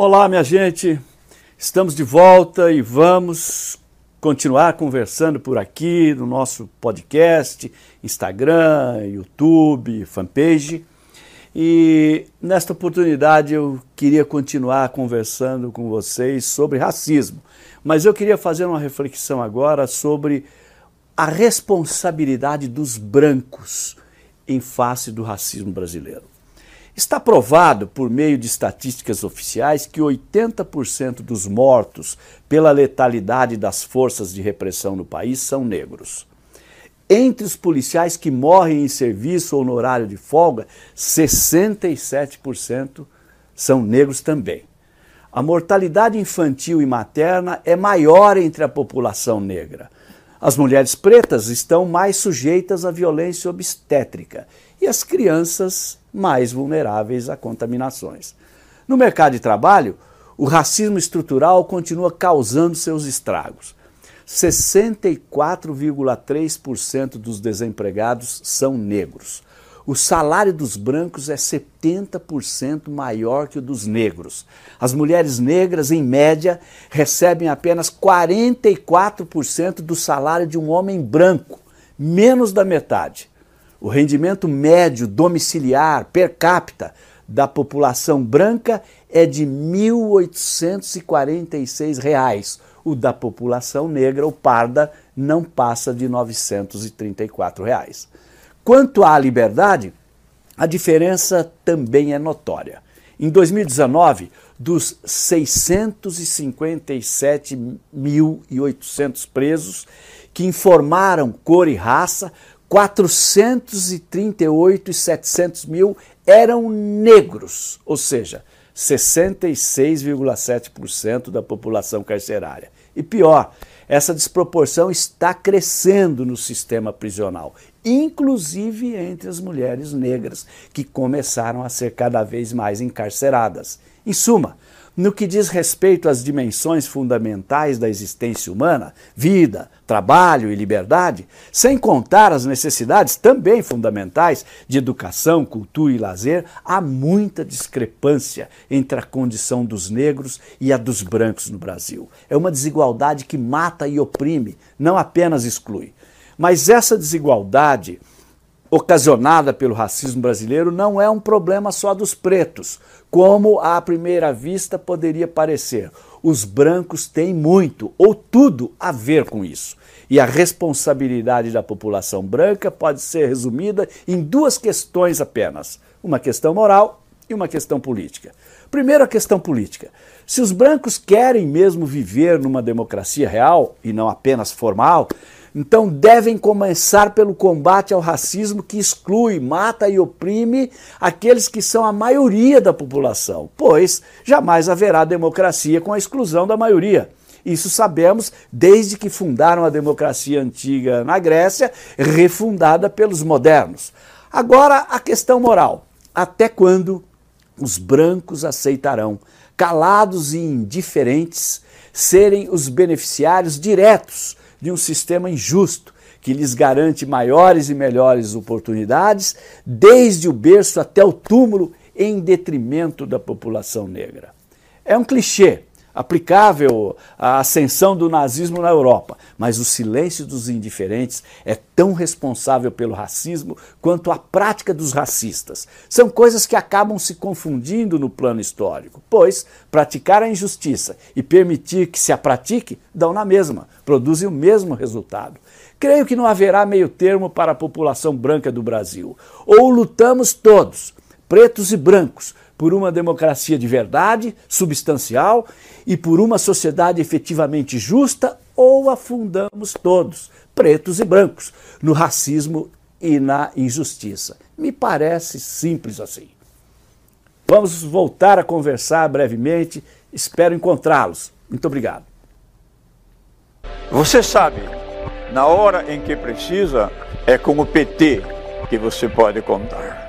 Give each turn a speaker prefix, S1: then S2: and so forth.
S1: Olá, minha gente. Estamos de volta e vamos continuar conversando por aqui no nosso podcast, Instagram, YouTube, fanpage. E nesta oportunidade eu queria continuar conversando com vocês sobre racismo, mas eu queria fazer uma reflexão agora sobre a responsabilidade dos brancos em face do racismo brasileiro. Está provado, por meio de estatísticas oficiais, que 80% dos mortos pela letalidade das forças de repressão no país são negros. Entre os policiais que morrem em serviço ou no horário de folga, 67% são negros também. A mortalidade infantil e materna é maior entre a população negra. As mulheres pretas estão mais sujeitas à violência obstétrica e as crianças mais vulneráveis a contaminações. No mercado de trabalho, o racismo estrutural continua causando seus estragos. 64,3% dos desempregados são negros. O salário dos brancos é 70% maior que o dos negros. As mulheres negras, em média, recebem apenas 44% do salário de um homem branco, menos da metade. O rendimento médio domiciliar per capita da população branca é de 1.846 reais. O da população negra ou parda não passa de 934 reais. Quanto à liberdade, a diferença também é notória. Em 2019, dos 657.800 presos que informaram cor e raça, 438 e 700 mil eram negros, ou seja, 66,7% da população carcerária. E pior, essa desproporção está crescendo no sistema prisional, inclusive entre as mulheres negras, que começaram a ser cada vez mais encarceradas. Em suma, no que diz respeito às dimensões fundamentais da existência humana, vida, trabalho e liberdade, sem contar as necessidades também fundamentais de educação, cultura e lazer, há muita discrepância entre a condição dos negros e a dos brancos no Brasil. É uma desigualdade que mata e oprime, não apenas exclui. Mas essa desigualdade ocasionada pelo racismo brasileiro não é um problema só dos pretos, como à primeira vista poderia parecer. Os brancos têm muito ou tudo a ver com isso. E a responsabilidade da população branca pode ser resumida em duas questões apenas: uma questão moral e uma questão política. Primeiro, a questão política. Se os brancos querem mesmo viver numa democracia real e não apenas formal, então devem começar pelo combate ao racismo que exclui, mata e oprime aqueles que são a maioria da população, pois jamais haverá democracia com a exclusão da maioria. Isso sabemos desde que fundaram a democracia antiga na Grécia, refundada pelos modernos. Agora, a questão moral. Até quando os brancos aceitarão, calados e indiferentes, serem os beneficiários diretos de um sistema injusto que lhes garante maiores e melhores oportunidades, desde o berço até o túmulo, em detrimento da população negra. É um clichê, aplicável à ascensão do nazismo na Europa, mas o silêncio dos indiferentes é tão responsável pelo racismo quanto a prática dos racistas. São coisas que acabam se confundindo no plano histórico, pois praticar a injustiça e permitir que se a pratique dão na mesma, produzem o mesmo resultado. Creio que não haverá meio termo para a população branca do Brasil. Ou lutamos todos, pretos e brancos, por uma democracia de verdade, substancial e por uma sociedade efetivamente justa, ou afundamos todos, pretos e brancos, no racismo e na injustiça. Me parece simples assim. Vamos voltar a conversar brevemente. Espero encontrá-los. Muito obrigado.
S2: Você sabe, na hora em que precisa, é com o PT que você pode contar.